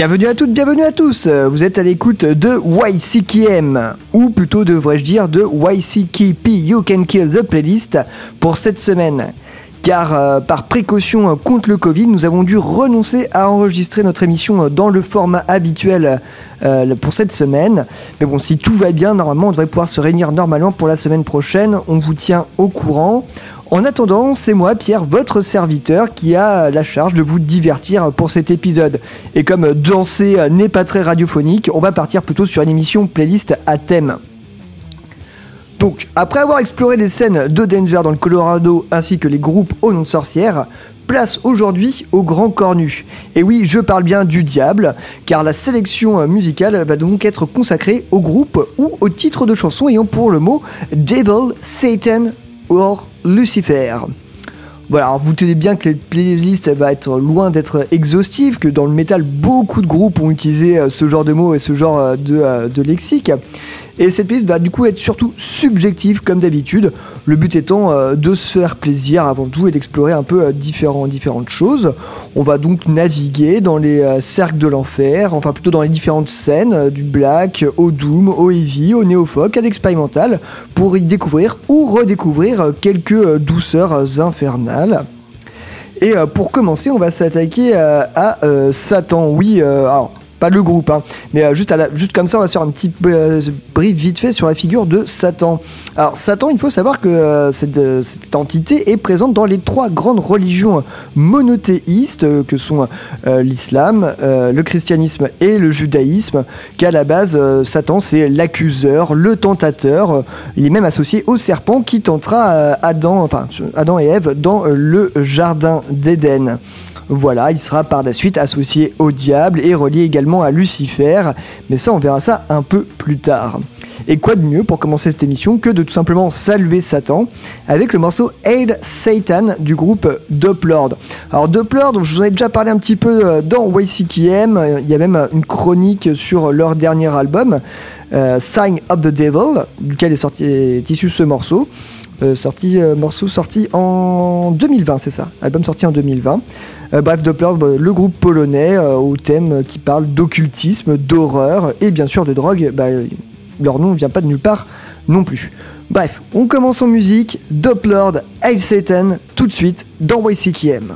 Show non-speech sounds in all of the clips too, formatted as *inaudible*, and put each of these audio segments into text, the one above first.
Bienvenue à toutes, bienvenue à tous. Vous êtes à l'écoute de YCKM, ou plutôt devrais-je dire de YCKP You Can Kill the Playlist pour cette semaine. Car euh, par précaution contre le Covid, nous avons dû renoncer à enregistrer notre émission dans le format habituel euh, pour cette semaine. Mais bon, si tout va bien, normalement, on devrait pouvoir se réunir normalement pour la semaine prochaine. On vous tient au courant. En attendant, c'est moi, Pierre, votre serviteur, qui a la charge de vous divertir pour cet épisode. Et comme danser n'est pas très radiophonique, on va partir plutôt sur une émission playlist à thème. Donc, après avoir exploré les scènes de Denver dans le Colorado ainsi que les groupes au nom de sorcières, place aujourd'hui au Grand Cornu. Et oui, je parle bien du diable, car la sélection musicale va donc être consacrée au groupe ou au titre de chanson ayant pour le mot Devil, Satan ou Lucifer. Voilà, vous tenez bien que les playlists va être loin d'être exhaustive, que dans le métal, beaucoup de groupes ont utilisé euh, ce genre de mots et ce genre euh, euh, de lexique. Et cette playlist va du coup être surtout subjective comme d'habitude. Le but étant euh, de se faire plaisir avant tout et d'explorer un peu euh, différents, différentes choses. On va donc naviguer dans les euh, cercles de l'enfer, enfin plutôt dans les différentes scènes, du black au doom, au heavy, au néofolk, à l'expérimental, pour y découvrir ou redécouvrir quelques douceurs infernales. Et pour commencer, on va s'attaquer à Satan. Oui, alors pas le groupe, hein, mais euh, juste, comme ça, on va faire un petit euh, brief vite fait sur la figure de Satan. Alors, Satan, il faut savoir que euh, cette, entité est présente dans les trois grandes religions monothéistes que sont l'islam, le christianisme et le judaïsme, qu'à la base, Satan, c'est l'accuseur, le tentateur. Il est même associé au serpent qui tentera Adam, Adam et Ève dans le jardin d'Éden. Voilà, il sera par la suite associé au diable et relié également à Lucifer, mais ça on verra ça un peu plus tard. Et quoi de mieux pour commencer cette émission que de tout simplement saluer Satan avec le morceau Hail Satan du groupe Doplord. Alors Doplord, je vous en ai déjà parlé un petit peu dans YCKM, il y a même une chronique sur leur dernier album, euh, Sign of the Devil, duquel est, sorti, est issu ce morceau. Euh, euh, morceau sorti en 2020, c'est ça, album sorti en 2020. Euh, bref, Doppler, bah, le groupe polonais euh, au thème qui parle d'occultisme, d'horreur et bien sûr de drogue. Bah, leur nom ne vient pas de nulle part non plus. Bref, on commence en musique. Doppler, Hail Satan, tout de suite dans. YCKM.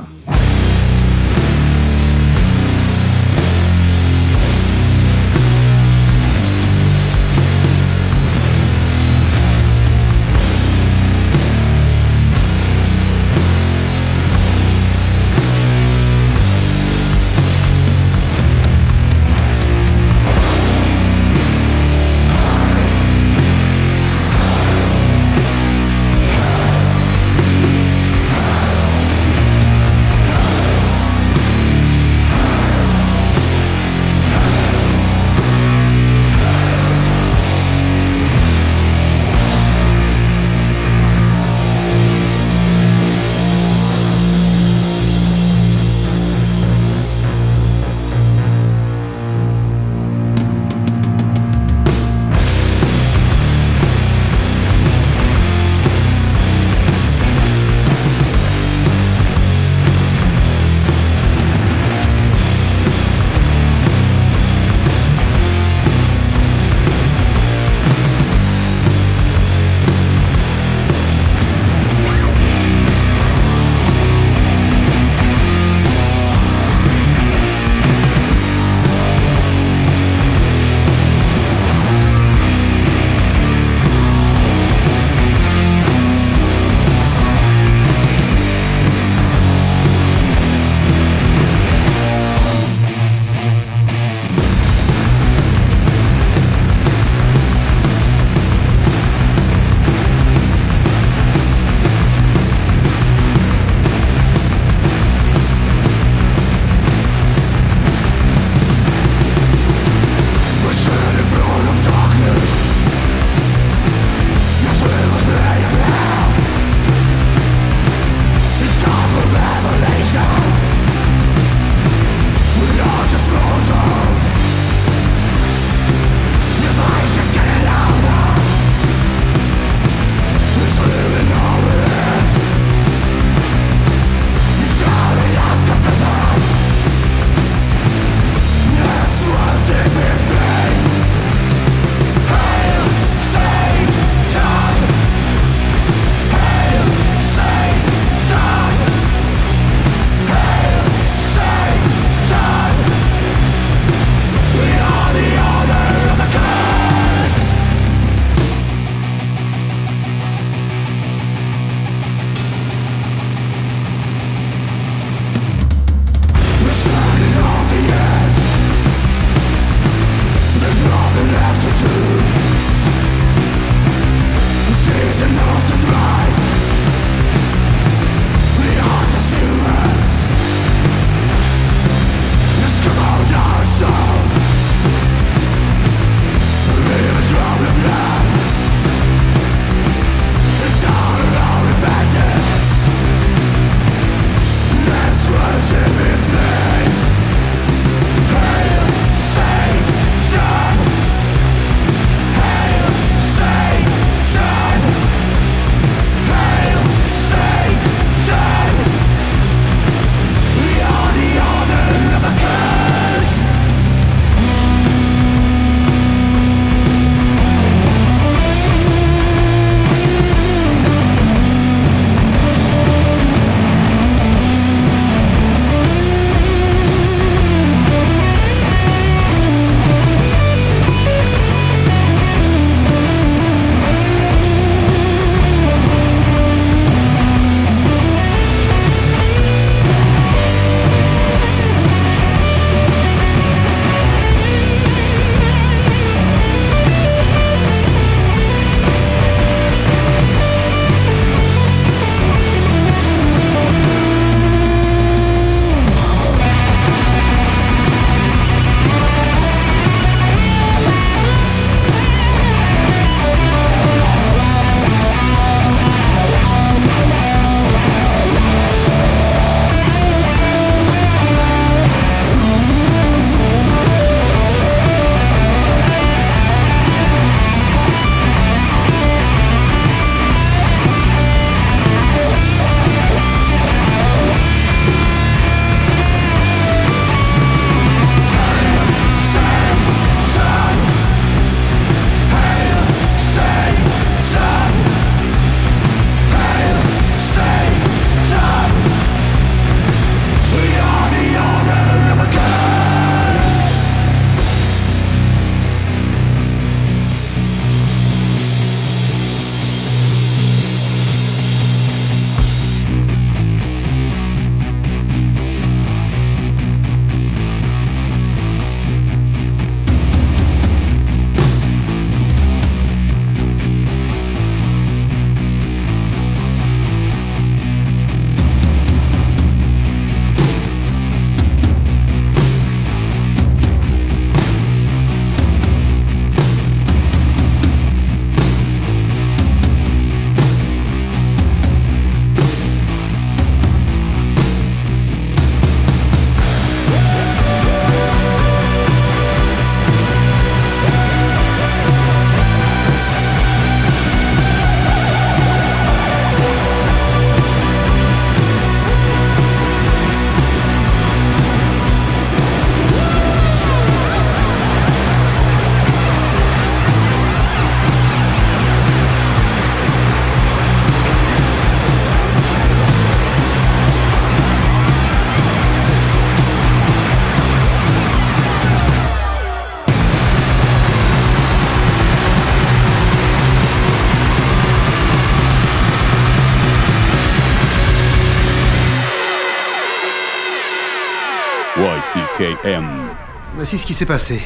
Voici ce qui s'est passé.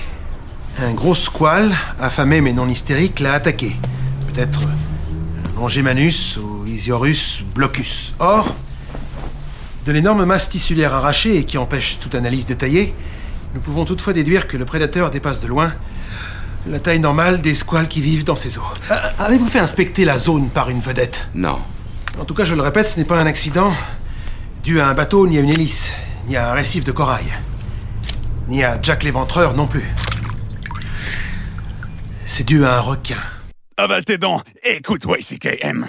Un gros squal, affamé mais non hystérique, l'a attaqué. Peut-être euh, Longemanus ou Isiorus blocus. Or, de l'énorme masse tissulaire arrachée et qui empêche toute analyse détaillée, nous pouvons toutefois déduire que le prédateur dépasse de loin la taille normale des squales qui vivent dans ces eaux. Euh, Avez-vous fait inspecter la zone par une vedette? Non. En tout cas, je le répète, ce n'est pas un accident dû à un bateau, ni à une hélice, ni à un récif de corail, ni à Jack l'éventreur non plus. C'est dû à un requin. Avale tes dents, écoute YCKM.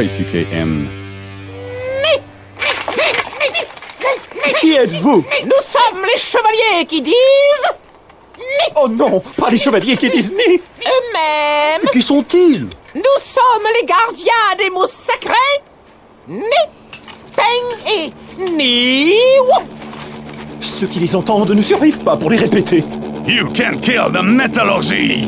YCKM. Qui êtes-vous? Nous sommes les chevaliers qui disent Oh non, pas les chevaliers qui disent ni eux-mêmes. Qui sont-ils? Nous sommes les gardiens des mots sacrés Ni Peng et Ni. Ceux qui les entendent ne survivent pas pour les répéter. You can't kill the metallurgy!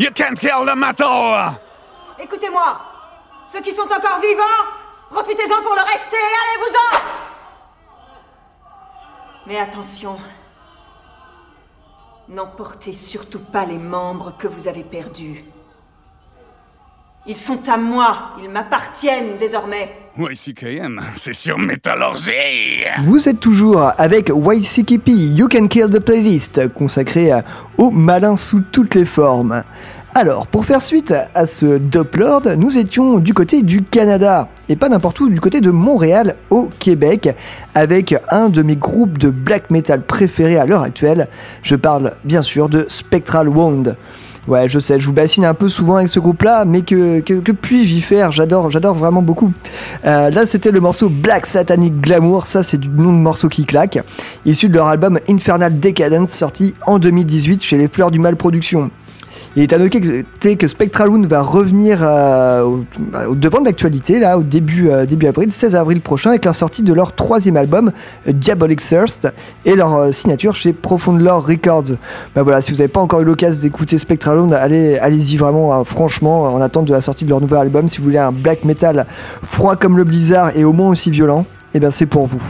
You can't kill the metal! Écoutez-moi Ceux qui sont encore vivants, profitez-en pour le rester, allez-vous-en Mais attention, n'emportez surtout pas les membres que vous avez perdus. Ils sont à moi, ils m'appartiennent désormais. YCKM, *laughs* c'est sur Métallurgie! Vous êtes toujours avec YCKP, You Can Kill the Playlist, consacré aux malins sous toutes les formes. Alors, pour faire suite à ce Doplord, nous étions du côté du Canada, et pas n'importe où, du côté de Montréal, au Québec, avec un de mes groupes de black metal préférés à l'heure actuelle. Je parle bien sûr de Spectral Wound. Ouais, je sais, je vous bassine un peu souvent avec ce groupe-là, mais que, que, puis-je y faire? J'adore, j'adore vraiment beaucoup. Euh, là, c'était le morceau Black Satanic Glamour, ça c'est du nom de morceau qui claque, issu de leur album Infernal Decadence, sorti en 2018 chez les Fleurs du Mal Productions. Il est à noter que, que Spectral Wound va revenir euh, au, bah, au devant de l'actualité, là, au début, euh, début avril, 16 avril prochain, avec leur sortie de leur troisième album, euh, Diabolic Thirst, et leur signature chez Profound Lore Records. Bah voilà, si vous n'avez pas encore eu l'occasion d'écouter Spectral Wound, allez, allez-y vraiment, hein, franchement, en attente de la sortie de leur nouvel album, si vous voulez un black metal froid comme le blizzard et au moins aussi violent, bien c'est pour vous.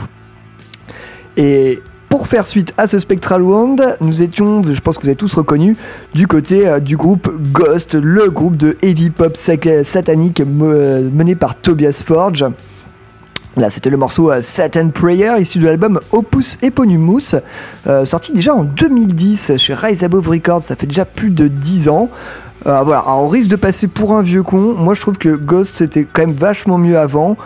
Et pour faire suite à ce Spectral Wound, nous étions, je pense que vous avez tous reconnu, du côté euh, du groupe Ghost, le groupe de heavy pop satanique me- mené par Tobias Forge. Là, c'était le morceau euh, Satan Prayer, issu de l'album Opus Eponymous, euh, sorti déjà en 2010 chez Rise Above Records, ça fait déjà plus de 10 ans. Euh, on risque de passer pour un vieux con. Moi, je trouve que Ghost c'était quand même vachement mieux avant.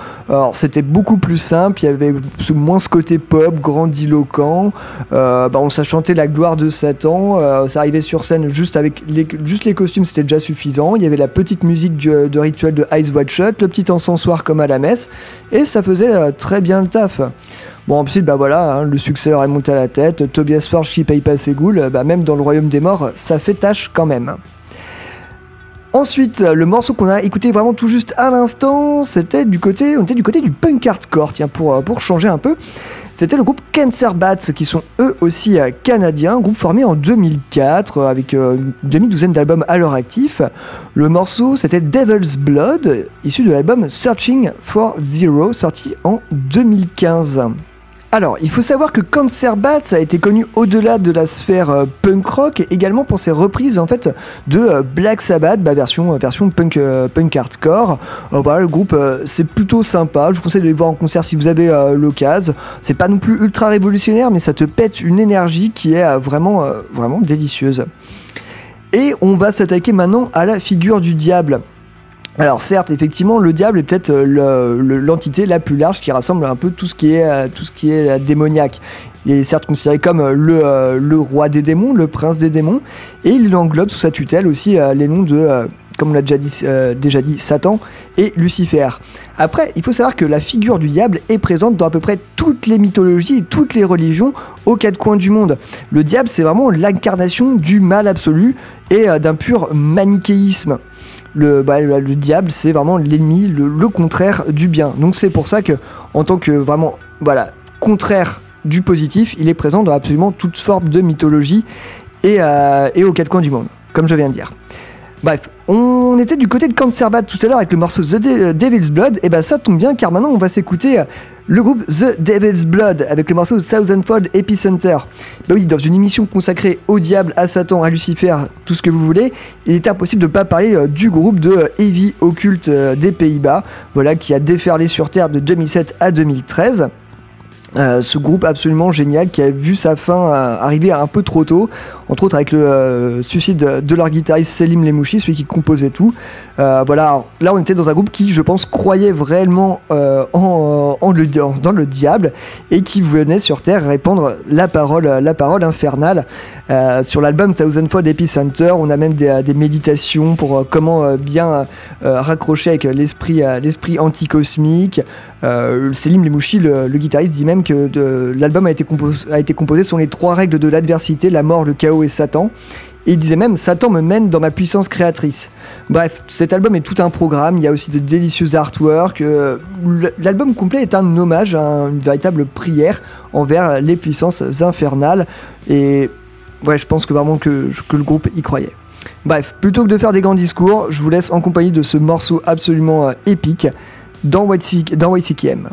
C'était beaucoup plus simple. Il y avait moins ce côté pop, grandiloquent. Euh, bah, on s'est chanté la gloire de Satan. Euh, ça arrivait sur scène juste avec les, costumes, c'était déjà suffisant. Il y avait la petite musique de rituel de Ice White Shut, le petit encensoir comme à la messe, et ça faisait très bien le taf. Bon, ensuite, bah voilà, hein, le succès leur est monté à la tête. Tobias Forge qui paye pas ses goules, bah, même dans le royaume des morts, ça fait tâche quand même. Ensuite, le morceau qu'on a écouté vraiment tout juste à l'instant, c'était du côté, on était du côté du punk hardcore, tiens, pour, euh, pour changer un peu. C'était le groupe Cancer Bats, qui sont eux aussi euh, canadiens, groupe formé en 2004, euh, avec euh, une demi-douzaine d'albums à leur actif. Le morceau, c'était Devil's Blood, issu de l'album Searching for Zero, sorti en 2015. Alors, il faut savoir que Cancer Bats a été connu au-delà de la sphère euh, punk rock, et également pour ses reprises en fait de euh, Black Sabbath, bah, version euh, version punk punk hardcore. Voilà, le groupe c'est plutôt sympa. Je vous conseille de les voir en concert si vous avez l'occasion. C'est pas non plus ultra révolutionnaire, mais ça te pète une énergie qui est vraiment vraiment délicieuse. Et on va s'attaquer maintenant à la figure du diable. Alors certes, effectivement, le diable est peut-être euh, le- le- l'entité la plus large qui rassemble un peu tout ce qui est, euh, euh, démoniaque. Il est certes considéré comme le, roi des démons, le prince des démons, et il englobe sous sa tutelle aussi les noms de, comme on l'a déjà dit, déjà dit, Satan et Lucifer. Après, il faut savoir que la figure du diable est présente dans à peu près toutes les mythologies et toutes les religions aux quatre coins du monde. Le diable, c'est vraiment l'incarnation du mal absolu et d'un pur manichéisme le, bah, le, le diable, c'est vraiment l'ennemi, le, contraire du bien. Donc c'est pour ça que, en tant que vraiment, contraire du positif, il est présent dans absolument toute forme de mythologie et, euh, et aux quatre du monde, comme je viens de dire. Bref, on était du côté de Cancer Bad tout à l'heure avec le morceau The De- Devil's Blood, et bah ça tombe bien car maintenant on va s'écouter euh, le groupe The Devil's Blood avec le morceau Thousandfold Epicenter. Bah oui, dans une émission consacrée au diable, à Satan, à Lucifer, tout ce que vous voulez, il était impossible de ne pas parler euh, du groupe de euh, Heavy Occult euh, des Pays-Bas, voilà, qui a déferlé sur Terre de 2007 à 2013. Euh, ce groupe absolument génial qui a vu sa fin arriver un peu trop tôt, entre autres avec le euh, suicide de, leur guitariste Selim Lemouchi, celui qui composait tout. Euh, voilà, là on était dans un groupe qui, je pense, croyait vraiment euh, en, le, dans le diable et qui venait sur Terre répandre la parole, la parole infernale. Sur l'album Thousandfold Epicenter, on a même des, méditations pour comment bien raccrocher avec l'esprit, l'esprit anticosmique. Selim Lemouchi, le, guitariste, dit même que l'album a, été compos- a été composé sur les trois règles de l'adversité, la mort, le chaos et Satan. Et il disait même Satan me mène dans ma puissance créatrice. Bref, cet album est tout un programme. Il y a aussi de délicieux artworks. euh, L'album complet est un hommage, un- une véritable prière envers les puissances infernales. Et ouais, je pense que vraiment que, le groupe y croyait. Bref, plutôt que de faire des grands discours, je vous laisse en compagnie de ce morceau absolument euh, épique dans YCKM.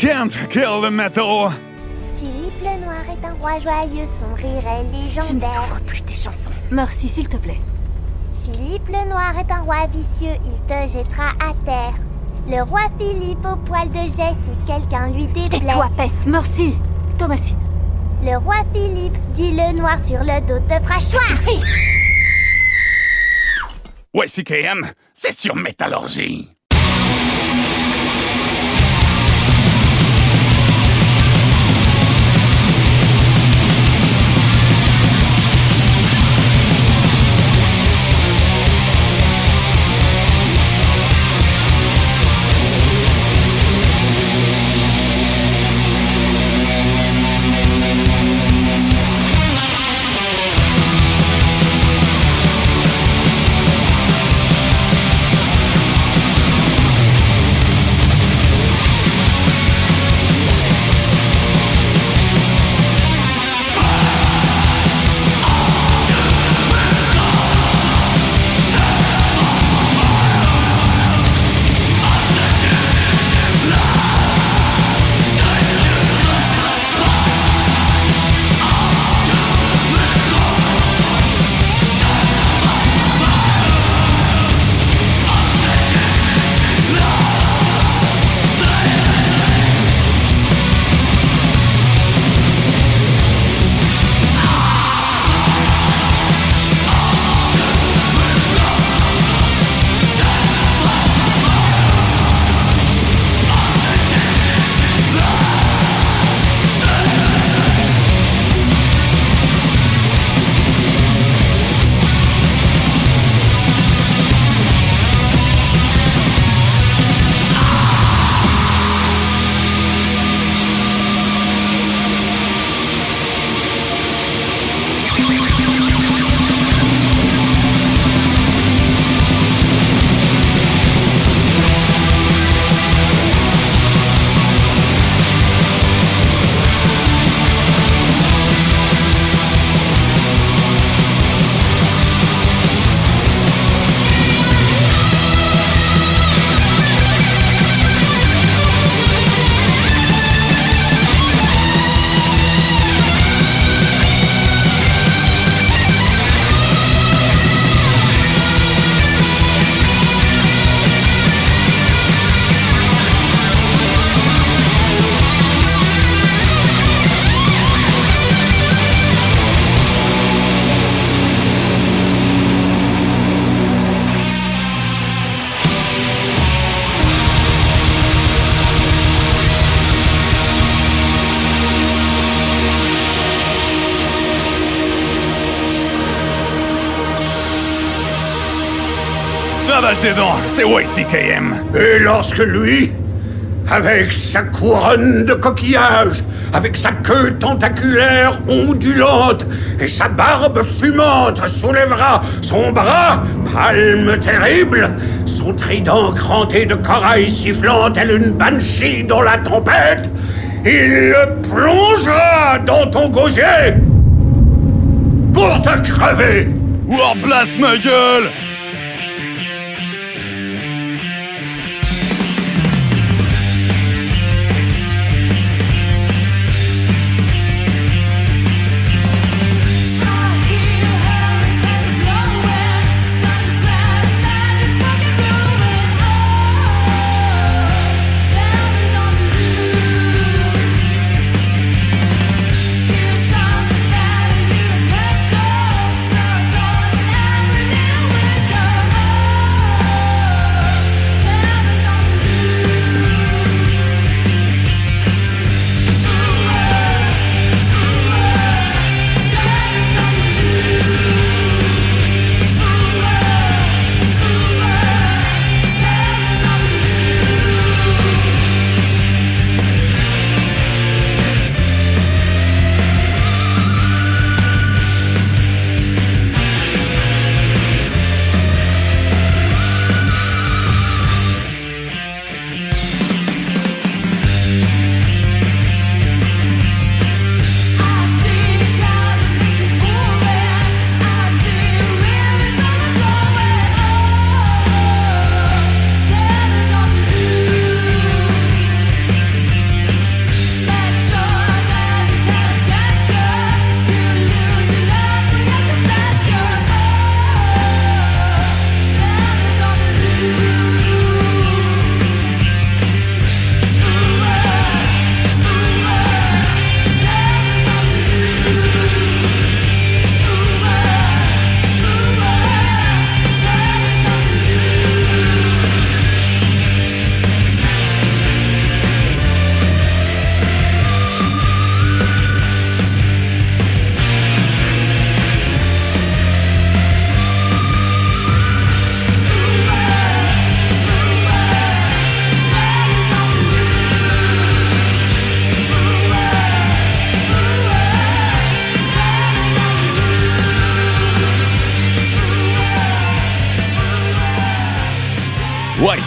Can't kill the metal. Philippe le Noir est un roi joyeux, son rire est Je ne légendaire. souffre plus tes chansons. Merci, s'il te plaît. Philippe le Noir est un roi vicieux, il te jettera à terre. Le roi Philippe au poil de jet si quelqu'un lui déplaît. Tais-toi, peste. Merci. Thomasine. Le roi Philippe dit le noir sur le dos te fera choix. Suffit. YCKM, c'est sur Métallurgie. C'est YCKM. Et lorsque lui, avec sa couronne de coquillages, avec sa queue tentaculaire ondulante et sa barbe fumante soulèvera son bras, palme terrible, son trident cranté de corail sifflant tel une banshee dans la tempête, il le plongera dans ton gosier pour te crever. Warblast ma gueule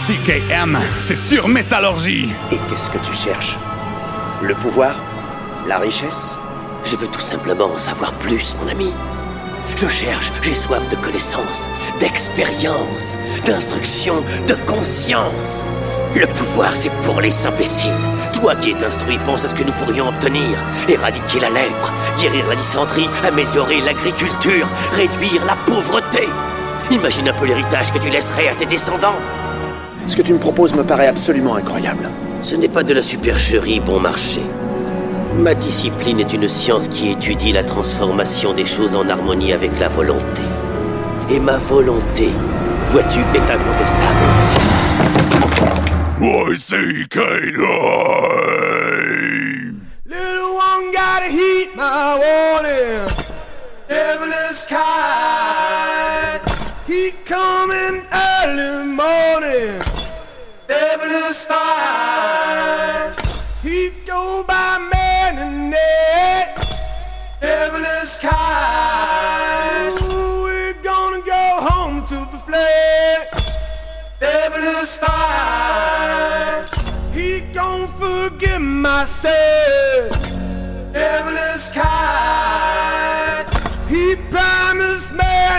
YCKM, c'est sur métallurgie. Et qu'est-ce que tu cherches? Le pouvoir? La richesse? Je veux tout simplement en savoir plus, mon ami. Je cherche, j'ai soif de connaissances, d'expérience, d'instruction, de conscience. Le pouvoir, c'est pour les imbéciles. Toi qui es instruit, pense à ce que nous pourrions obtenir. Éradiquer la lèpre, guérir la dysenterie, améliorer l'agriculture, réduire la pauvreté. Imagine un peu l'héritage que tu laisserais à tes descendants. Ce que tu me proposes me paraît absolument incroyable. Ce n'est pas de la supercherie bon marché. Ma discipline est une science qui étudie la transformation des choses en harmonie avec la volonté. Et ma volonté, vois-tu, est incontestable. Little one gotta heat my warning.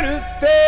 るって。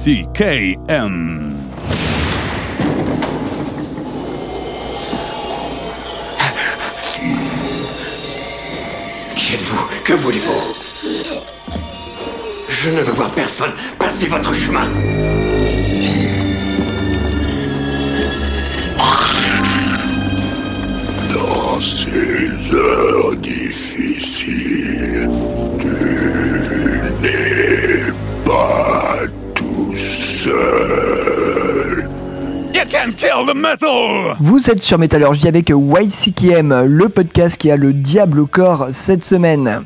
YCKM. Qui êtes-vous? Que voulez-vous? Je ne veux voir personne. Passez votre chemin. Dans ces heures difficiles, kill the metal! Vous êtes sur Métallurgie avec YCKM, le podcast qui a le diable au corps cette semaine.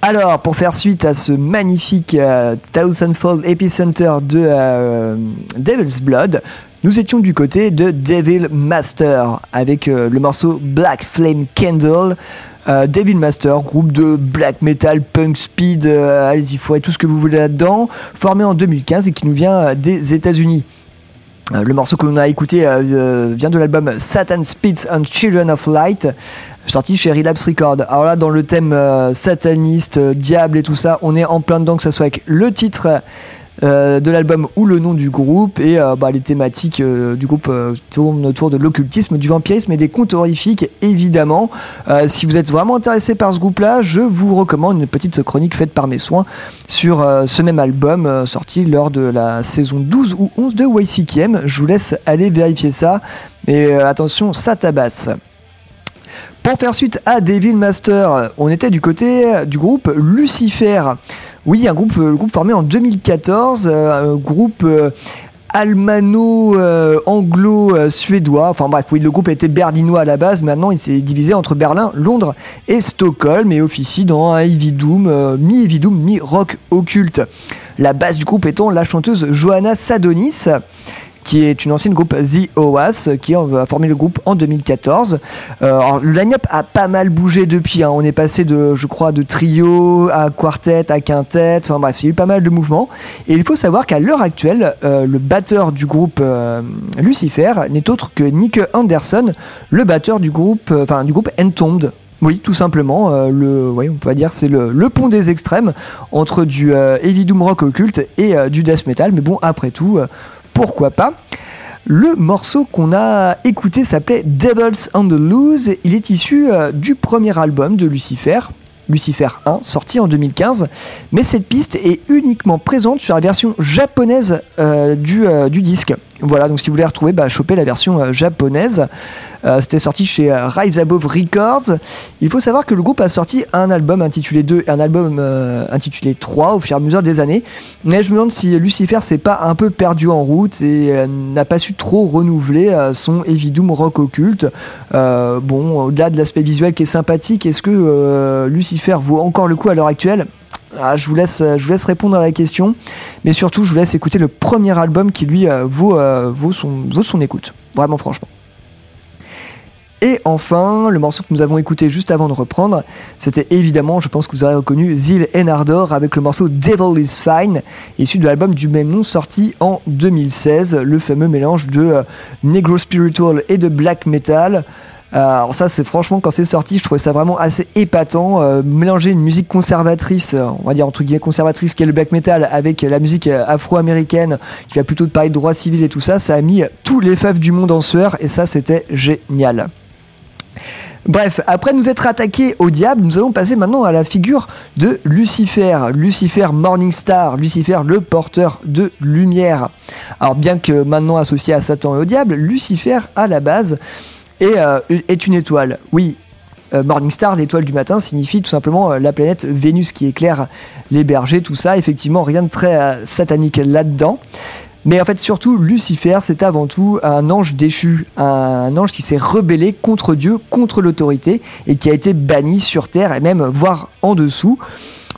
Alors, pour faire suite à ce magnifique euh, Thousandfold Epicenter de euh, Devil's Blood, nous étions du côté de Devil Master avec euh, le morceau Black Flame Candle. Euh, Devil Master, groupe de black metal, punk speed, euh, allez-y, tout ce que vous voulez là-dedans, formé en 2015 et qui nous vient des États-Unis. Euh, Le morceau que l'on a écouté euh, euh, vient de l'album Satan Spits and Children of Light, sorti chez Relapse Records. Alors là, dans le thème sataniste, diable et tout ça, on est en plein dedans, que ce soit avec le titre euh, de l'album ou le nom du groupe et euh, bah, les thématiques euh, du groupe tournent autour de l'occultisme, du vampirisme et des contes horrifiques évidemment. Si vous êtes vraiment intéressé par ce groupe-là, je vous recommande une petite chronique faite par mes soins sur ce même album sorti lors de la saison 12 ou 11 de YCKM. Je vous laisse aller vérifier ça, mais attention, ça tabasse. Pour faire suite à Devil Master, on était du côté du groupe Lucifer. Oui, un groupe, euh, le groupe formé en 2014, euh, un groupe euh, almano-anglo-suédois. Enfin bref, oui, le groupe était berlinois à la base, maintenant il s'est divisé entre Berlin, Londres et Stockholm et officie dans un doom, euh, mi-heavy doom, mi-rock occulte. La base du groupe étant la chanteuse Johanna Sadonis qui est une ancienne groupe The OAS, qui a formé le groupe en 2014. Euh, le line-up a pas mal bougé depuis. hein. On est passé de, je crois, de trio à quartet, à quintet. Enfin bref, il y a eu pas mal de mouvements. Et il faut savoir qu'à l'heure actuelle, euh, le batteur du groupe euh, Lucifer n'est autre que Nick Anderson, le batteur du groupe, euh, enfin du groupe Entombed. Oui, tout simplement. euh, le, oui, on peut dire c'est le, le pont des extrêmes entre du euh, heavy doom rock occulte et euh, du death metal. Mais bon, après tout, euh, pourquoi pas le morceau qu'on a écouté s'appelait Devils on the Loose. Il est issu euh, du premier album de Lucifer, Lucifer 1, sorti en 2015. Mais cette piste est uniquement présente sur la version japonaise euh, du, euh, du disque. Voilà, donc si vous voulez retrouver, bah, choper la version japonaise. Euh, C'était sorti chez euh, Rise Above Records. Il faut savoir que le groupe a sorti un album intitulé 2 et un album euh, intitulé 3 au fur et à mesure des années. Mais je me demande si Lucifer s'est pas un peu perdu en route et n'a pas su trop renouveler son heavy doom rock occulte. Bon, au-delà de l'aspect visuel qui est sympathique, est-ce que Lucifer vaut encore le coup à l'heure actuelle? Ah, je, vous laisse, je vous laisse répondre à la question, mais surtout je vous laisse écouter le premier album qui lui vaut, son, vaut son écoute, vraiment franchement. Et enfin, le morceau que nous avons écouté juste avant de reprendre, c'était évidemment, je pense que vous aurez reconnu, Zil Enardor avec le morceau Devil is Fine, issu de l'album du même nom sorti en 2016, le fameux mélange de euh, Negro Spiritual et de Black Metal. Euh, alors ça, c'est franchement quand c'est sorti, je trouvais ça vraiment assez épatant. Euh, mélanger une musique conservatrice, on va dire entre guillemets conservatrice, qui est le black metal, avec la musique afro-américaine, qui va plutôt parler de droit civil et tout ça, ça a mis tous les faves du monde en sueur, et ça, c'était génial. Bref, après nous être attaqués au diable, nous allons passer maintenant à la figure de Lucifer, Lucifer Morningstar, Lucifer le porteur de lumière. Alors bien que maintenant associé à Satan et au diable, Lucifer à la base est, euh, une étoile. Oui, euh, Morningstar, l'étoile du matin, signifie tout simplement euh, la planète Vénus qui éclaire les bergers, tout ça. Effectivement, rien de très euh, satanique là-dedans. Mais en fait, surtout, Lucifer, c'est avant tout un ange déchu, un ange qui s'est rebellé contre Dieu, contre l'autorité, et qui a été banni sur Terre, et même voire en dessous.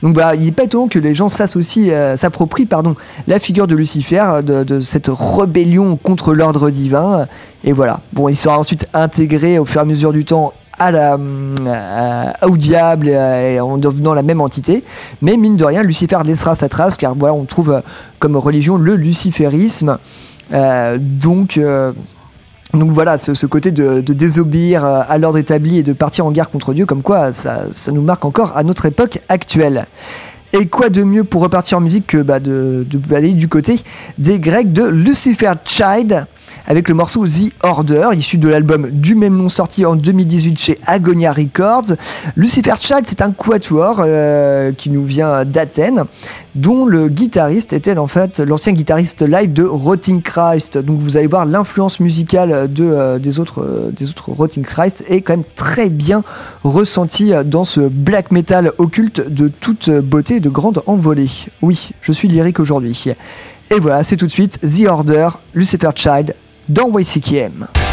Donc bah, il n'est pas étonnant que les gens s'associent, euh, s'approprient pardon, la figure de Lucifer, de, de cette rébellion contre l'ordre divin. Et voilà. Bon, il sera ensuite intégré au fur et à mesure du temps à à- au diable euh, et en devenant la même entité. Mais mine de rien, Lucifer laissera sa trace car voilà, on trouve euh, comme religion le luciférisme. Euh, donc, euh, donc voilà, ce, côté de, désobéir euh, à l'ordre établi et de partir en guerre contre Dieu, comme quoi ça, nous marque encore à notre époque actuelle. Et quoi de mieux pour repartir en musique que bah, de, de aller du côté des Grecs de Lucifer Child avec le morceau The Order, issu de l'album du même nom sorti en 2018 chez Agonia Records. Lucifer Child, c'est un quatuor euh, qui nous vient d'Athènes, dont le guitariste était en fait l'ancien guitariste live de Rotting Christ. Donc vous allez voir l'influence musicale euh, des, autres, euh, des autres Rotting Christ est quand même très bien ressentie dans ce black metal occulte de toute beauté et de grande envolée. Oui, je suis lyrique aujourd'hui. Et voilà, c'est tout de suite The Order, Lucifer Child, dans YCKM.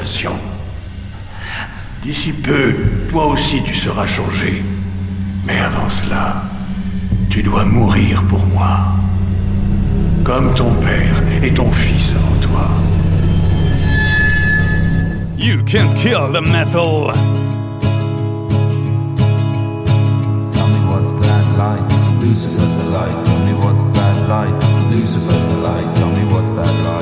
Transformation. D'ici peu, toi aussi tu seras changé. Mais avant cela, tu dois mourir pour moi. Comme ton père et ton fils avant toi. You can't kill the metal. Tell me what's that light? Lucifer's the light. Tell me what's that light? Lucifer's the light. Tell me what's that light?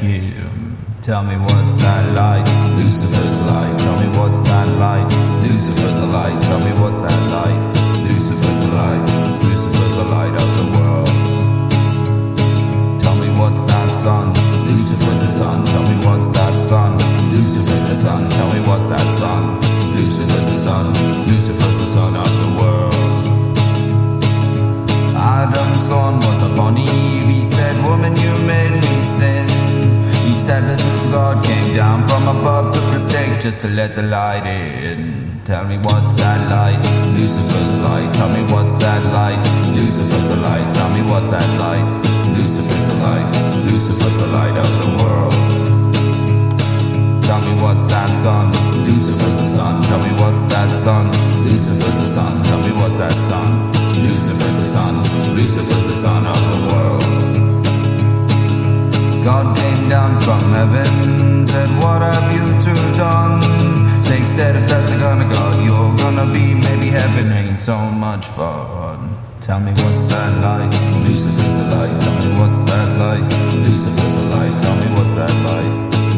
Make? Tell me what's that light? Lucifer's light. Tell me what's that light? Lucifer's light. Tell me what's that light? Lucifer's light. Lucifer's the light of the world. Tell me what's that sun? Lucifer's the sun. Tell me what's that sun? Lucifer's the sun. Tell me what's that sun? Lucifer's the sun. Lucifer's the sun of the world. Adam's scorn was upon Eve. He said, Woman, you made me sin. Eve said the true God came down from above, took the stake just to let the light in. Tell me what's that light? Lucifer's light. Tell me what's that light? Lucifer's the light. Tell me what's that light? Lucifer's the light. Lucifer's the light of the world. Tell me what's that sun? Lucifer's the sun. Tell me what's that sun? Lucifer's the sun. Tell me what's that sun? Lucifer's the sun. Lucifer's the sun of the world. God came down from heaven, said, What have you two done? Snake said, If that's the kind of God you're gonna be, maybe heaven ain't so much fun. Tell me what's that light? Lucifer's the light. Tell me what's that light? Lucifer's the light. Tell me what's that light?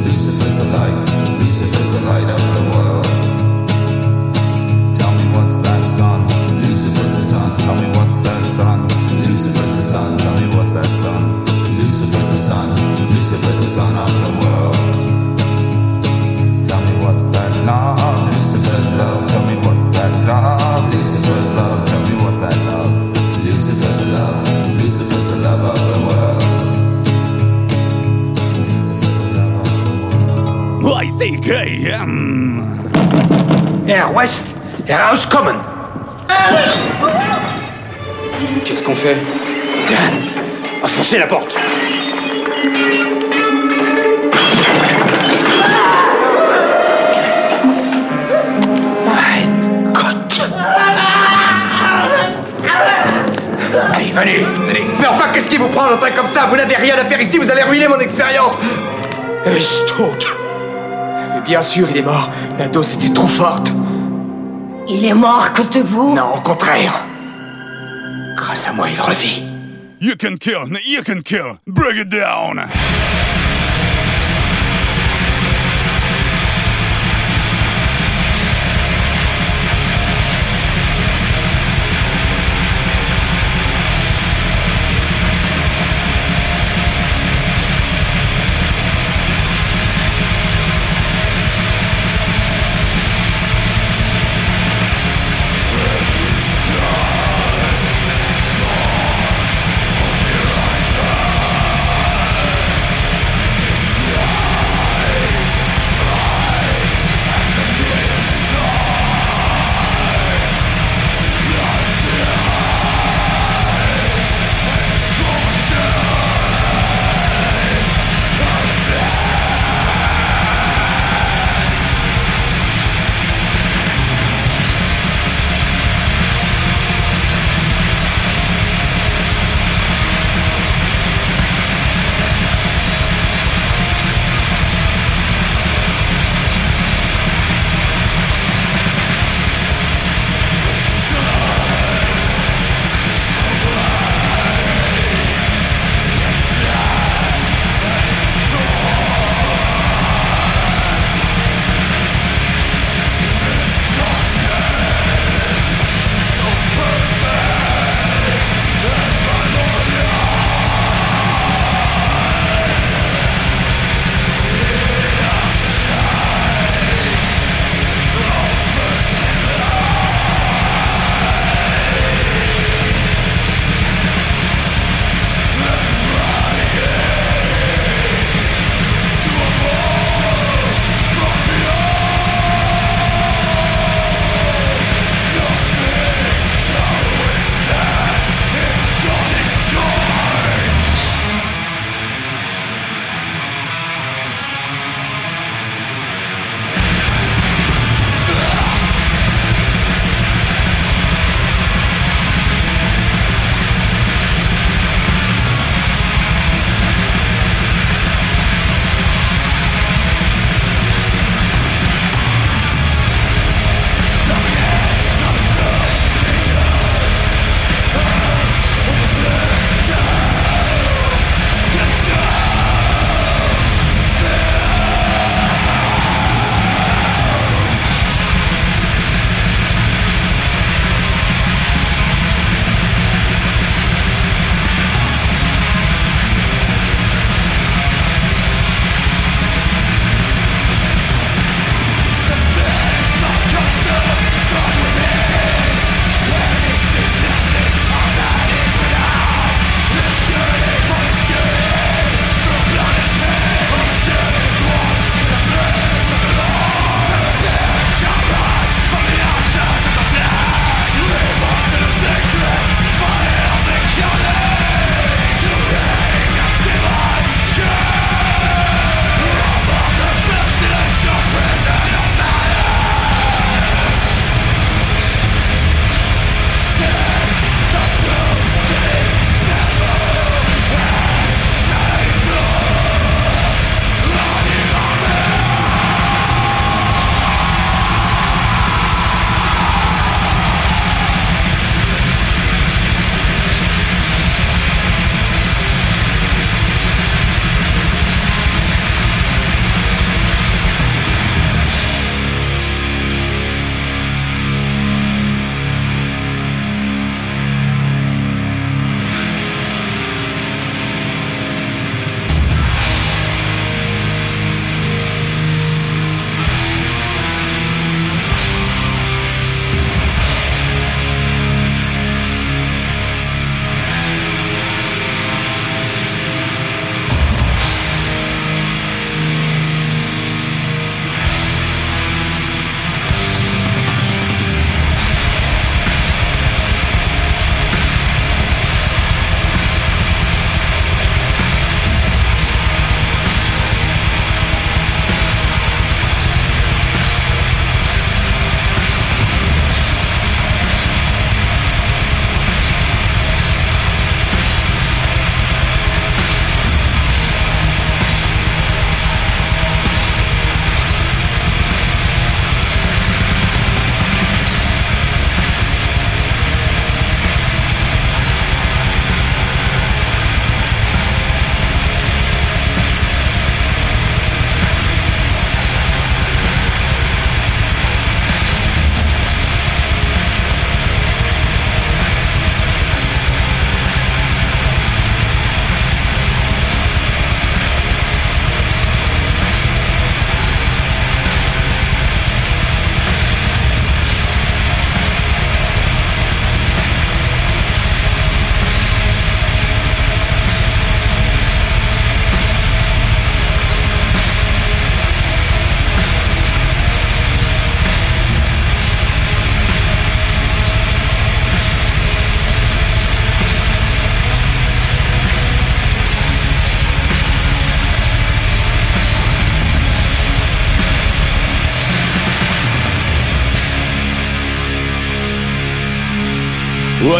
Lucifer's the light. Lucifer's the light of the world. Tell me what's that sun? Lucifer's the sun. Tell me what's that sun? Lucifer's the sun. Tell me what's that sun? Lucifer's the sun. Lucifer's the sun of the world. Tell me what's that love? Lucifer's love. Tell me what's that love? Lucifer's love. Tell me what's that love? Lucifer's the love. Lucifer's the love of the world. YCKM. Air West, Air House Common. Qu'est-ce qu'on fait? Bien. On va forcer la porte. Allez, venez, venez. Mais enfin, qu'est-ce qui vous prend dans un comme ça? Vous n'avez rien à faire ici, vous allez ruiner mon expérience. Stout. Mais bien sûr, il est mort. La dose était trop forte. Il est mort à cause de vous? Non, au contraire. Grâce à moi, il revit. You can kill, you can kill. Break it down.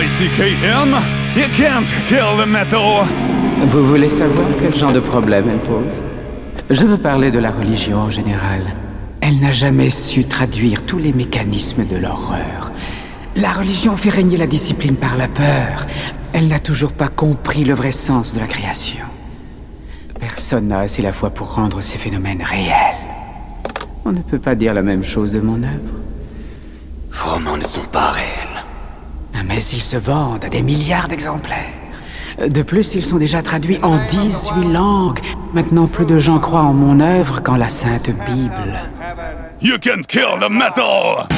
YCKM, you can't kill the metal. Vous voulez savoir quel genre de problème elle pose? Je veux parler de la religion en général. Elle n'a jamais su traduire tous les mécanismes de l'horreur. La religion fait régner la discipline par la peur. Elle n'a toujours pas compris le vrai sens de la création. Personne n'a assez la foi pour rendre ces phénomènes réels. On ne peut pas dire la même chose de mon œuvre. Vos romans ne sont pas réels. Mais ils se vendent à des milliards d'exemplaires. De plus, ils sont déjà traduits en 18 langues. Maintenant, plus de gens croient en mon œuvre qu'en la Sainte Bible. You can't kill the metal.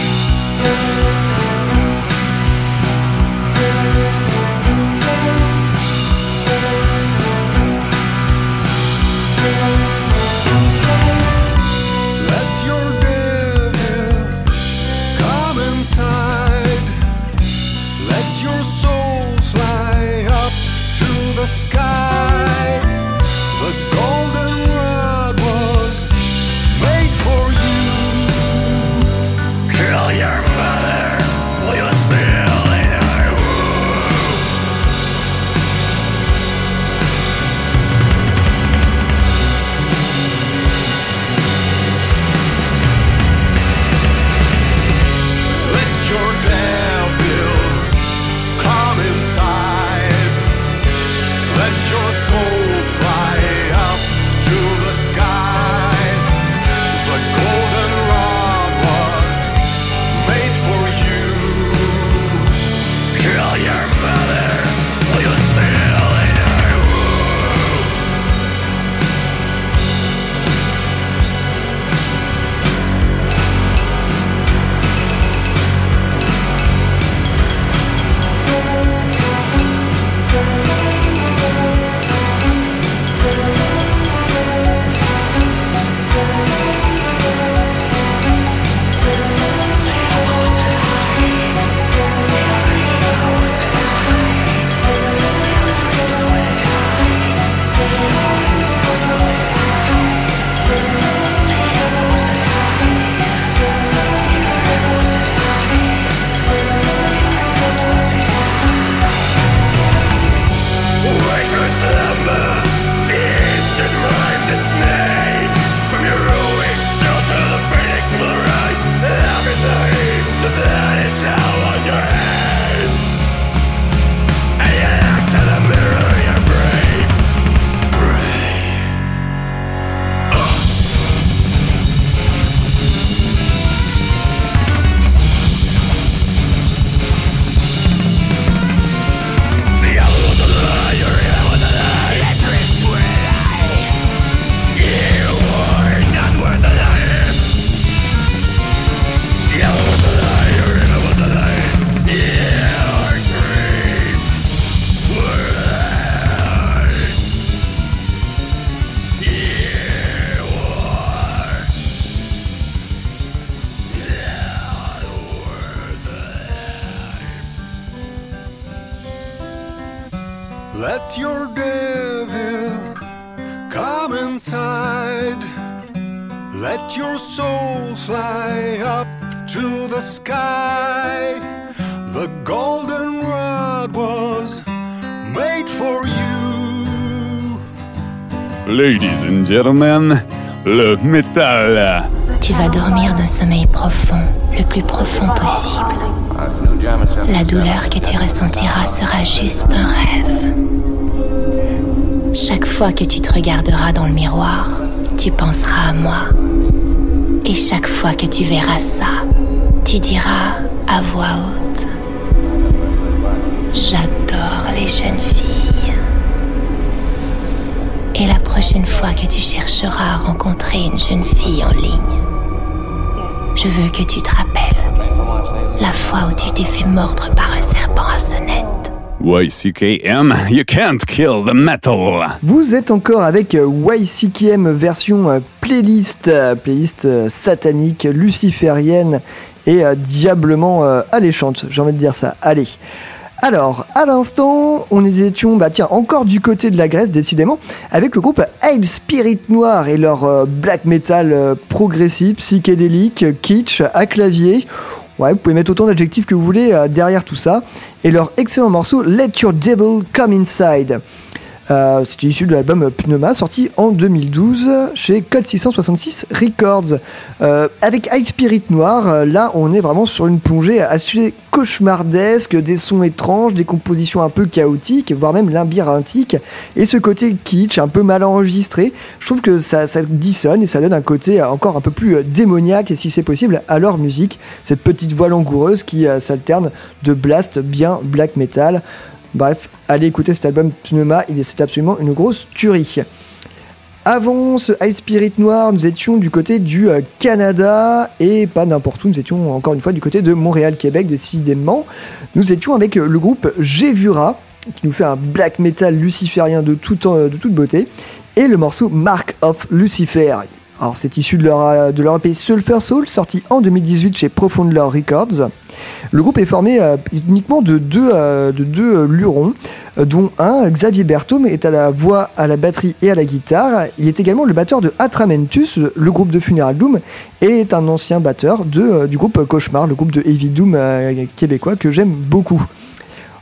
Le métal. Tu vas dormir d'un sommeil profond, le plus profond possible. La douleur que tu ressentiras sera juste un rêve. Chaque fois que tu te regarderas dans le miroir, tu penseras à moi. Et chaque fois que tu verras ça, tu diras à voix haute, J'adore les jeunes filles. Et la prochaine fois que tu chercheras à rencontrer une jeune fille en ligne, je veux que tu te rappelles la fois où tu t'es fait mordre par un serpent à sonnette. YCKM, you can't kill the metal. Vous êtes encore avec euh, YCKM version euh, playlist, euh, playlist satanique, luciférienne et diablement alléchante, j'ai envie de dire ça. Allez. Alors, à l'instant, on étions, bah tiens, encore du côté de la Grèce, décidément, avec le groupe Hail Spirit Noir et leur euh, black metal euh, progressif, psychédélique, kitsch, à clavier. Ouais, vous pouvez mettre autant d'adjectifs que vous voulez euh, derrière tout ça. Et leur excellent morceau Let Your Devil Come Inside. Euh, C'était issu de l'album Pneuma, sorti en 2012 chez Code 666 Records. Euh, avec High Spirit Noir, euh, là on est vraiment sur une plongée assez cauchemardesque, des sons étranges, des compositions un peu chaotiques, voire même labyrinthiques, et ce côté kitsch, un peu mal enregistré. Je trouve que ça, ça dissonne et ça donne un côté encore un peu plus euh, démoniaque, et si c'est possible, à leur musique. Cette petite voix langoureuse qui euh, s'alterne de blast bien black metal. Bref, allez écouter cet album est c'est absolument une grosse tuerie. Avant ce High Spirit Noir, nous étions du côté du euh, Canada et pas n'importe où, nous étions encore une fois du côté de Montréal, Québec, décidément. Nous étions avec euh, le groupe Gevura, qui nous fait un black metal luciférien euh, de toute beauté, et le morceau Mark of Lucifer. Alors c'est issu de leur, de leur EP Sulfur Soul, sorti en 2018 chez Profound Records. Le groupe est formé euh, uniquement de deux, euh, euh, lurons, dont un, Xavier Berthaume, est à la voix, à la batterie et à la guitare. Il est également le batteur de Atramentus, le groupe de Funeral Doom, et est un ancien batteur du groupe Cauchemar, le groupe de Heavy Doom québécois que j'aime beaucoup.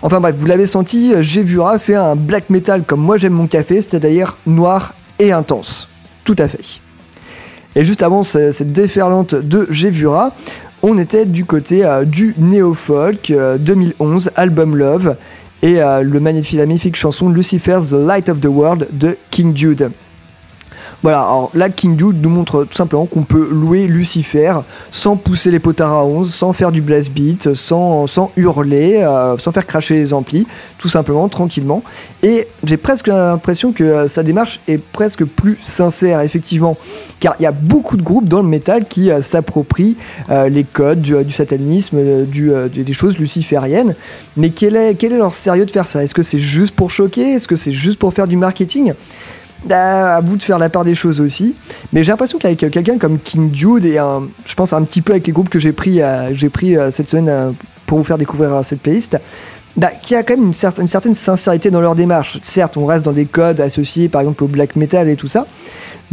Enfin bref, vous l'avez senti, Gevura fait un black metal comme moi j'aime mon café, c'est-à-dire noir et intense. Tout à fait. Et juste avant ce- cette déferlante de Gevura, on était du côté euh, du néo-folk euh, 2011, album Love, et euh, le magnifique, magnifique chanson Lucifer's The Light of the World de King Jude. Voilà, alors là, King Jude nous montre tout simplement qu'on peut louer Lucifer sans pousser les potards à 11, sans faire du blast beat, sans, hurler, euh, sans faire cracher les amplis, tout simplement, tranquillement. Et j'ai presque l'impression que euh, sa démarche est presque plus sincère, effectivement. Car il y a beaucoup de groupes dans le métal qui euh, s'approprient les codes du, satanisme, des choses lucifériennes. Mais quel est, quel est leur sérieux de faire ça? Est-ce que c'est juste pour choquer? Est-ce que c'est juste pour faire du marketing? À, à bout de faire la part des choses aussi. Mais j'ai l'impression qu'avec quelqu'un comme King Jude et un, je pense un petit peu avec les groupes que j'ai pris, euh, j'ai pris euh, cette semaine euh, pour vous faire découvrir cette playlist, bah, qu'il y a quand même une certaine sincérité dans leur démarche. Certes, on reste dans des codes associés par exemple au black metal et tout ça,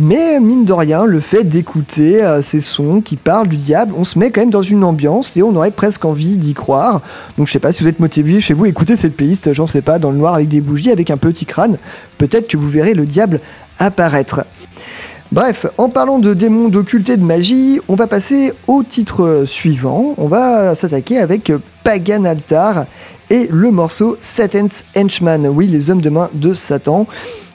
mais mine de rien, le fait d'écouter euh, ces sons qui parlent du diable, on se met quand même dans une ambiance et on aurait presque envie d'y croire. Donc je sais pas si vous êtes motivé chez vous, écoutez cette playlist, j'en sais pas, dans le noir avec des bougies, avec un petit crâne, peut-être que vous verrez le diable apparaître. Bref, en parlant de démons, d'occulte et de magie, on va passer au titre suivant. On va s'attaquer avec Pagan Altar et le morceau Satan's Henchman. Oui, les hommes de main de Satan.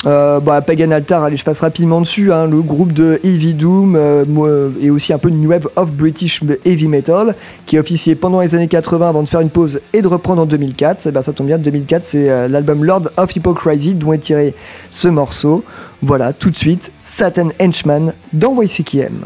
Euh, bah, Pagan Altar, allez, je passe rapidement dessus. hein, le groupe de Heavy Doom euh, mo- et aussi un peu de New Wave of British Heavy Metal qui a pendant les années 80 avant de faire une pause et de reprendre en 2004. Et ben, ça tombe bien, 2004, c'est euh, l'album Lord of Hypocrisy dont est tiré ce morceau. Voilà, tout de suite, Satan Henchman dans YCKM.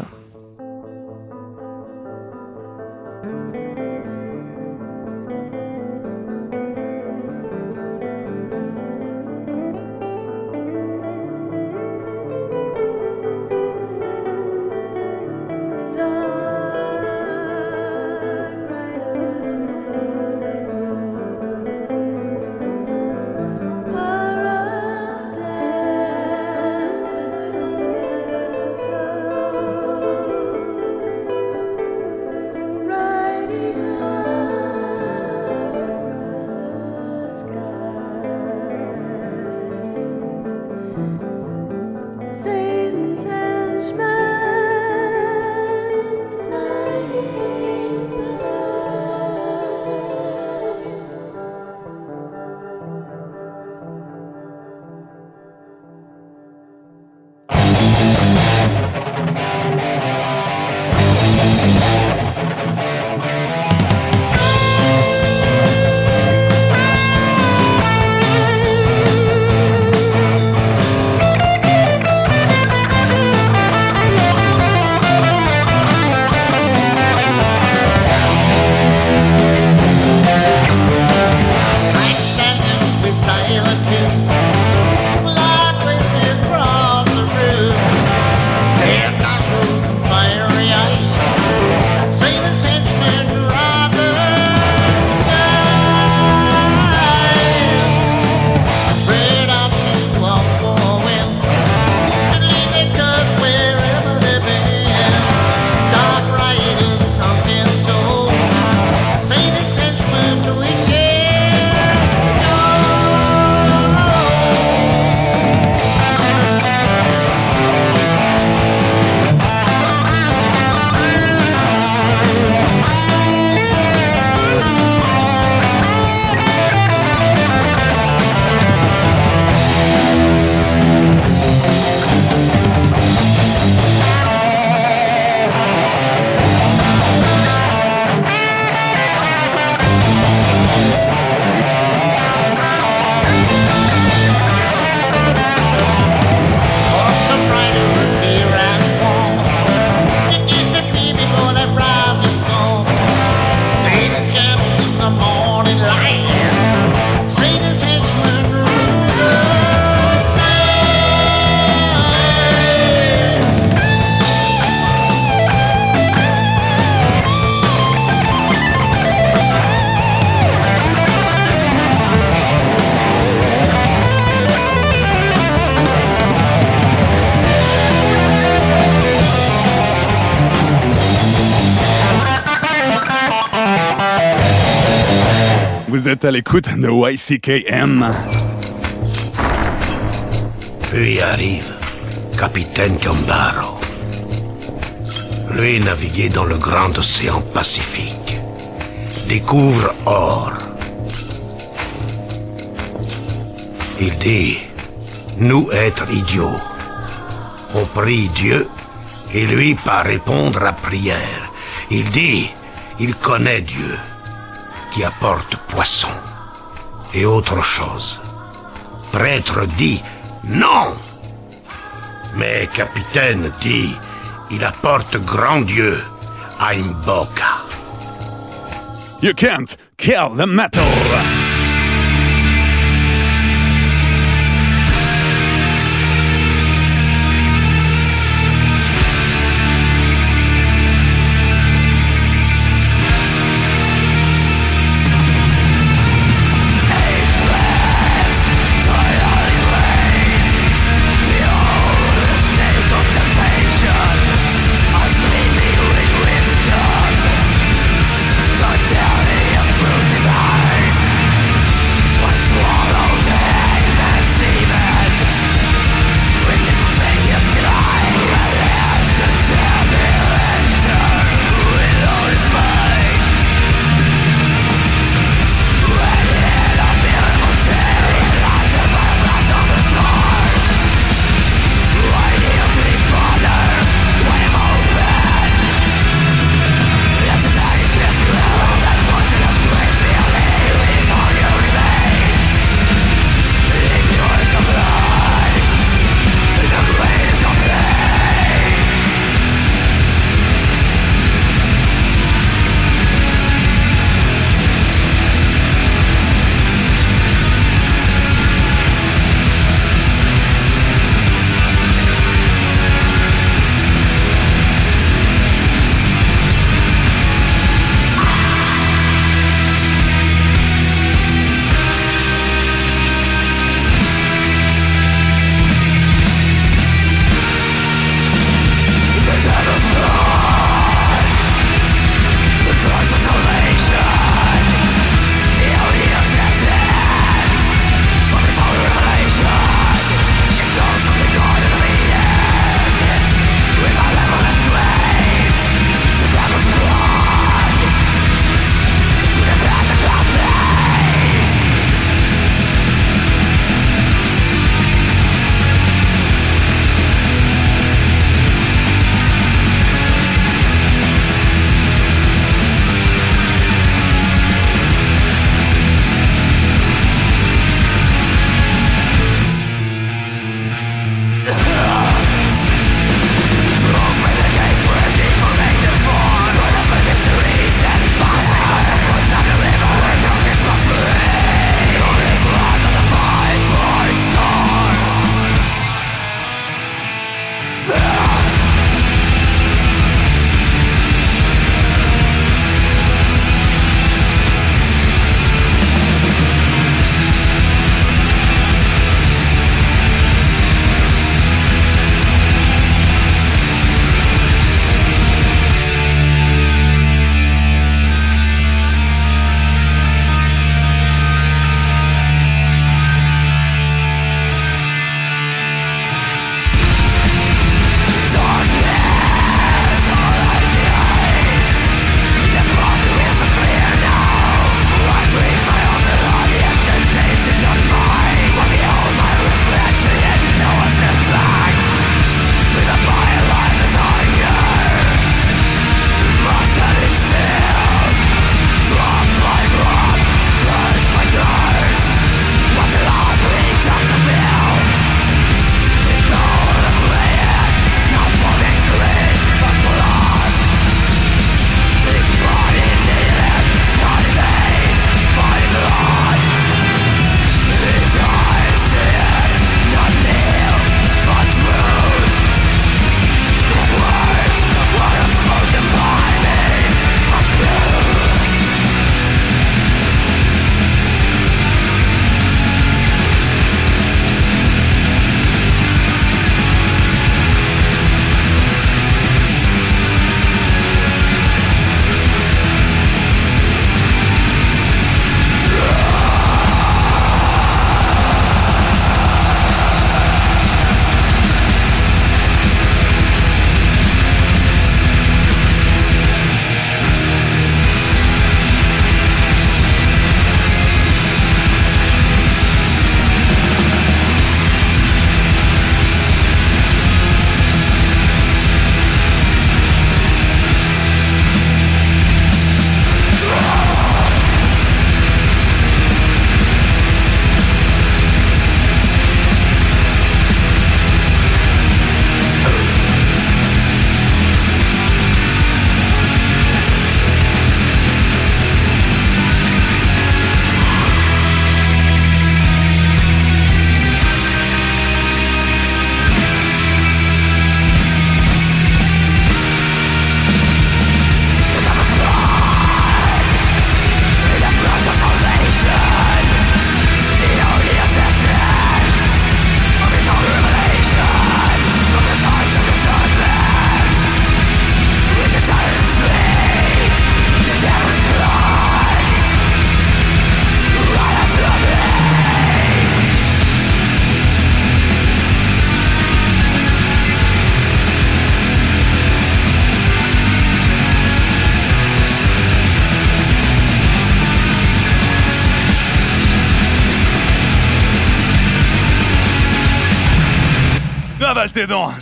Vous êtes à l'écoute de YCKM. Puis arrive Capitaine Gambaro. Lui naviguait dans le grand océan Pacifique. Découvre or. Il dit, nous être idiots. On prie Dieu et lui pas répondre à prière. Il dit, il connaît Dieu qui apporte poisson et autre chose. Prêtre dit, non. Mais capitaine dit, il apporte grand Dieu à Imboka. You can't kill the metal.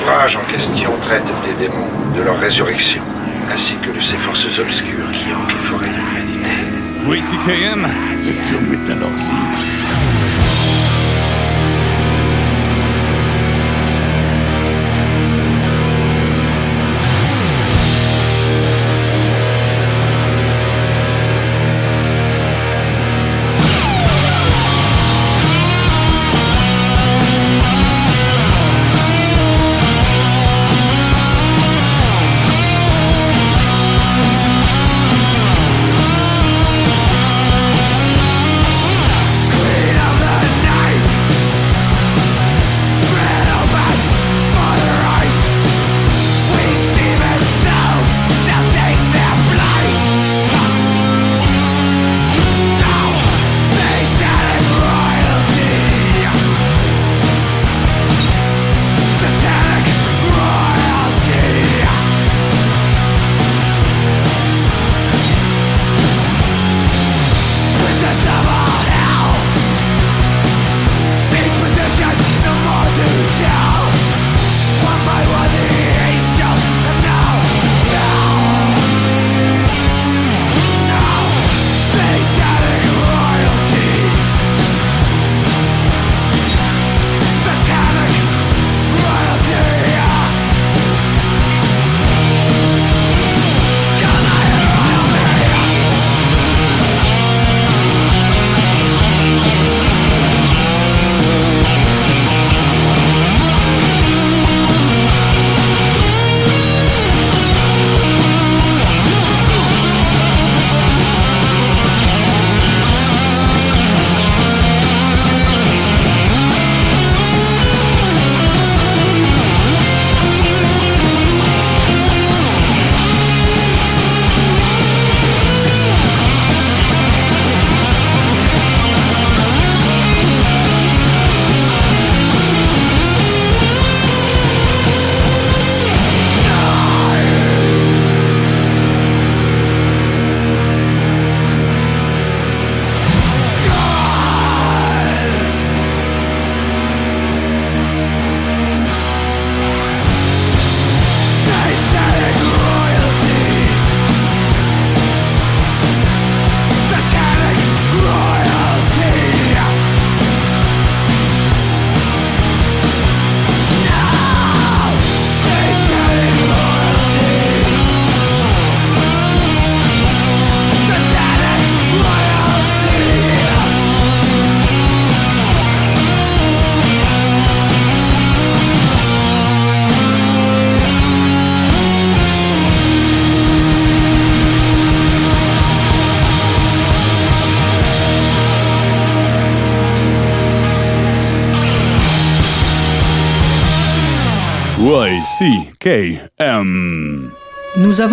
L'ouvrage en question traite des démons, de leur résurrection, ainsi que de ces forces obscures qui hantent les forêts de l'humanité. C'est sur.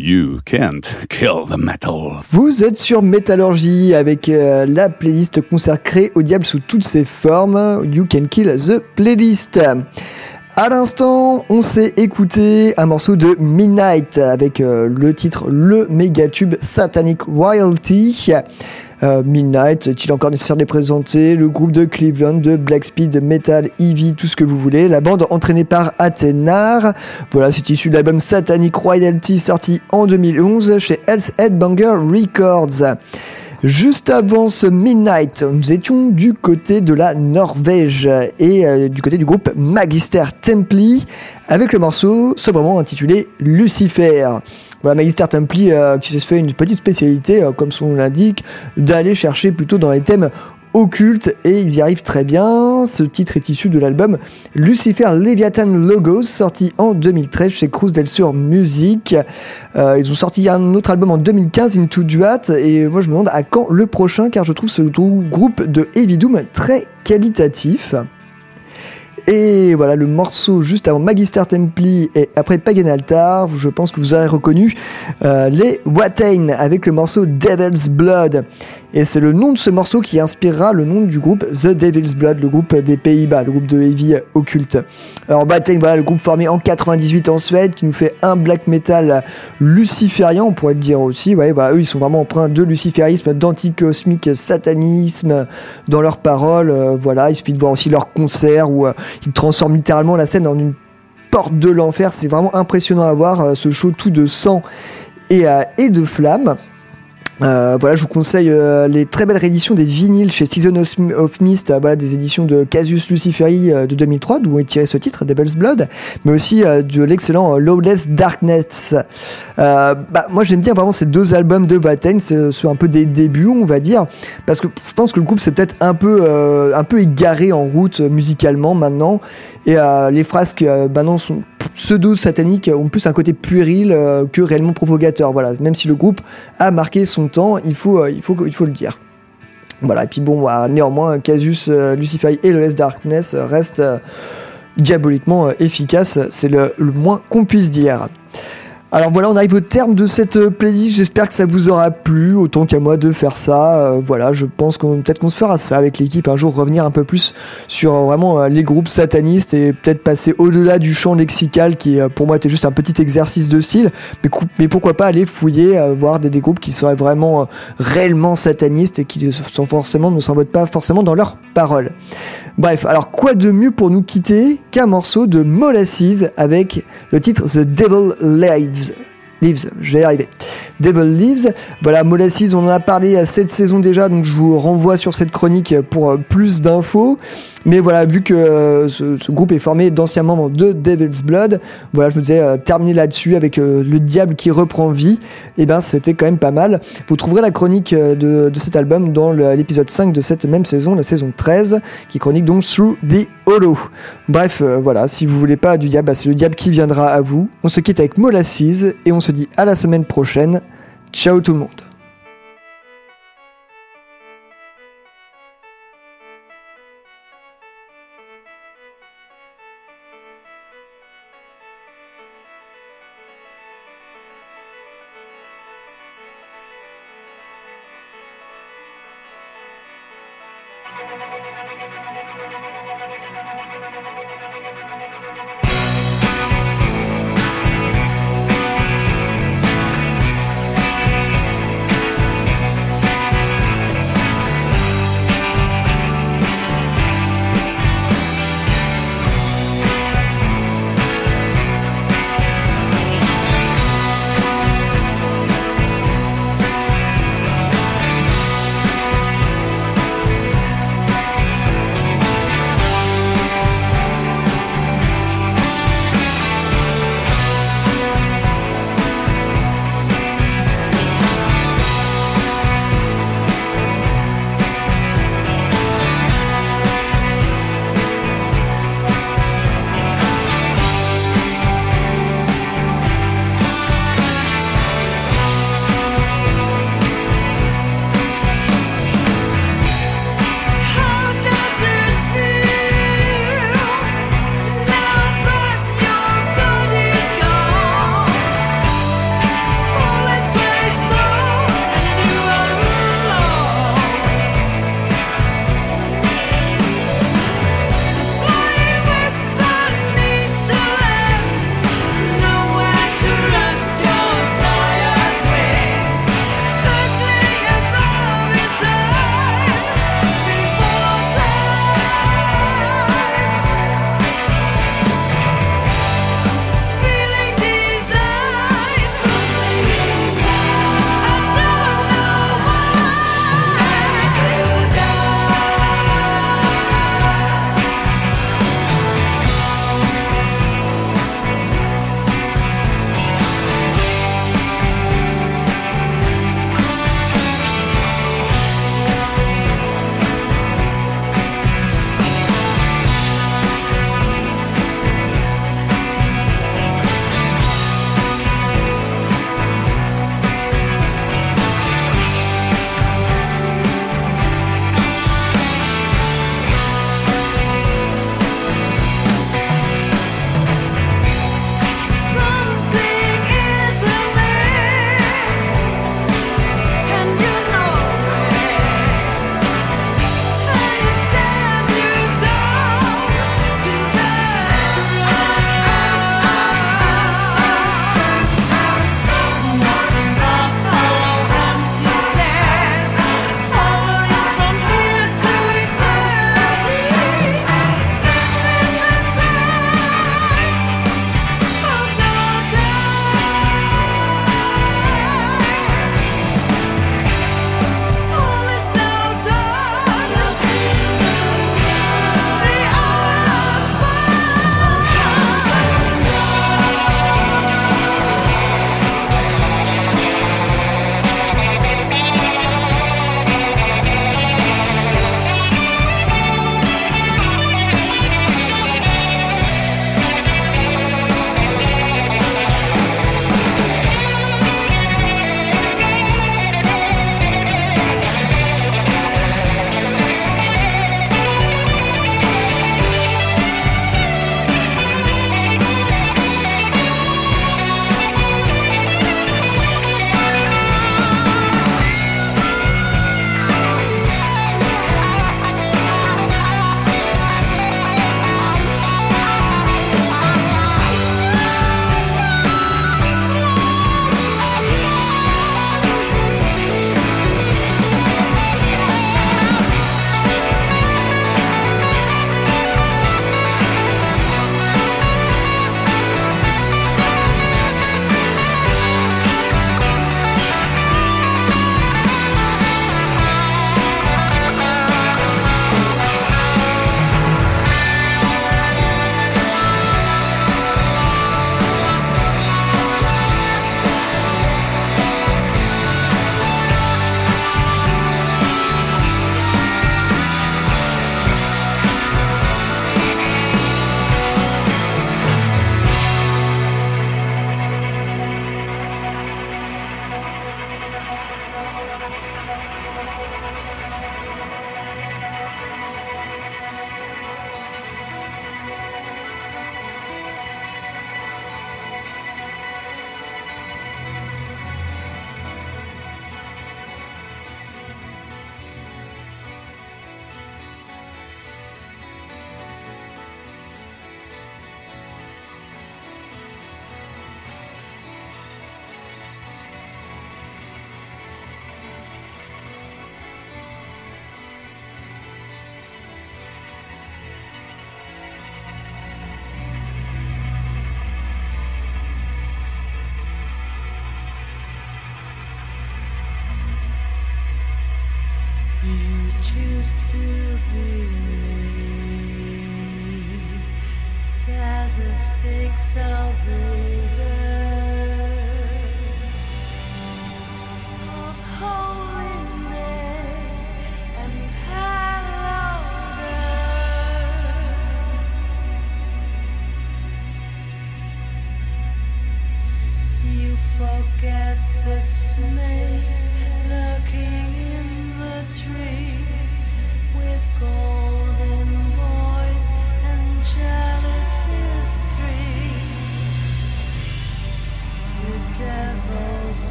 You can't kill the metal. Vous êtes sur Métallurgie avec euh, la playlist consacrée au diable sous toutes ses formes. You can kill the playlist. À l'instant, on s'est écouté un morceau de Midnight avec euh, le titre Le mégatube Satanic Royalty. Euh, Midnight, est-il encore nécessaire de les présenter? Le groupe de Cleveland, de Black Speed, Metal, Eevee, tout ce que vous voulez. La bande entraînée par Athénar. Voilà, c'est issu de l'album Satanic Royalty sorti en 2011 chez Health Headbanger Records. Juste avant ce Midnight, nous étions du côté de la Norvège et euh, du côté du groupe Magister Templi avec le morceau sobrement intitulé Lucifer. Voilà, Magister Templi euh, qui s'est fait une petite spécialité, euh, comme son nom l'indique, d'aller chercher plutôt dans les thèmes occultes et ils y arrivent très bien. Ce titre est issu de l'album Lucifer Leviathan Logos sorti en 2013 chez Cruz del Sur Music. Euh, ils ont sorti un autre album en 2015 Into Duat et moi je me demande à quand le prochain car je trouve ce groupe de Heavy Doom très qualitatif. Et voilà le morceau juste avant Magister Templi et après Pagan Altar, je pense que vous avez reconnu euh, les Watain avec le morceau Devil's Blood. Et c'est le nom de ce morceau qui inspirera le nom du groupe The Devil's Blood, le groupe des Pays-Bas, le groupe de heavy occulte. Alors Watain, voilà le groupe formé en 98 en Suède qui nous fait un black metal luciférien, on pourrait le dire aussi. Ouais, voilà, eux ils sont vraiment empreints de luciférisme, d'anticosmique satanisme dans leurs paroles. Euh, voilà, il suffit de voir aussi leurs concerts où euh, ils transforment littéralement la scène en une porte de l'enfer. C'est vraiment impressionnant à voir euh, ce show tout de sang et, et de flammes. Euh, voilà, je vous conseille euh, les très belles rééditions des vinyles chez Season of Mist, euh, des éditions de Casus Luciferi de 2003, d'où est tiré ce titre, Devil's Blood, mais aussi de l'excellent Lawless Darkness. bah, moi, j'aime bien vraiment ces deux albums de Vaten, c'est un peu des débuts, on va dire, parce que je pense que le groupe s'est peut-être un peu, un peu égaré en route musicalement maintenant, et les frasques maintenant sont pseudo-sataniques, ont plus un côté puéril que réellement provocateur. Voilà, même si le groupe a marqué son temps, il faut, euh, il faut, il faut le dire. Voilà, et puis bon, bah, néanmoins, Casus, euh, Lucifer et le Less Darkness restent euh, diaboliquement efficaces, c'est le moins qu'on puisse dire. Alors voilà, on arrive au terme de cette euh, playlist. J'espère que ça vous aura plu, autant qu'à moi de faire ça. Euh, voilà, je pense qu'on peut-être qu'on se fera ça avec l'équipe un jour, revenir un peu plus sur euh, vraiment les groupes satanistes et peut-être passer au-delà du champ lexical qui pour moi était juste un petit exercice de style. Mais, pourquoi pas aller fouiller, voir des, groupes qui seraient vraiment réellement satanistes et qui sont forcément ne s'en votent pas forcément dans leurs paroles. Bref, alors quoi de mieux pour nous quitter qu'un morceau de Molasses avec le titre The Devil Live? Leaves. Leaves, je vais y arriver. Devil Leaves. Voilà, Molasses, on en a parlé à cette saison déjà, donc je vous renvoie sur cette chronique pour euh, plus d'infos. Mais voilà, vu que euh, ce, groupe est formé d'anciens membres de Devil's Blood, voilà, je me disais euh, terminer là-dessus avec le diable qui reprend vie. Et eh ben, c'était quand même pas mal. Vous trouverez la chronique de, cet album dans l'épisode 5 de cette même saison, la saison 13, qui chronique donc Through the Hollow. Bref, voilà, si vous voulez pas du diable, bah, c'est le diable qui viendra à vous. On se quitte avec Molasses et on se dit à la semaine prochaine. Ciao tout le monde.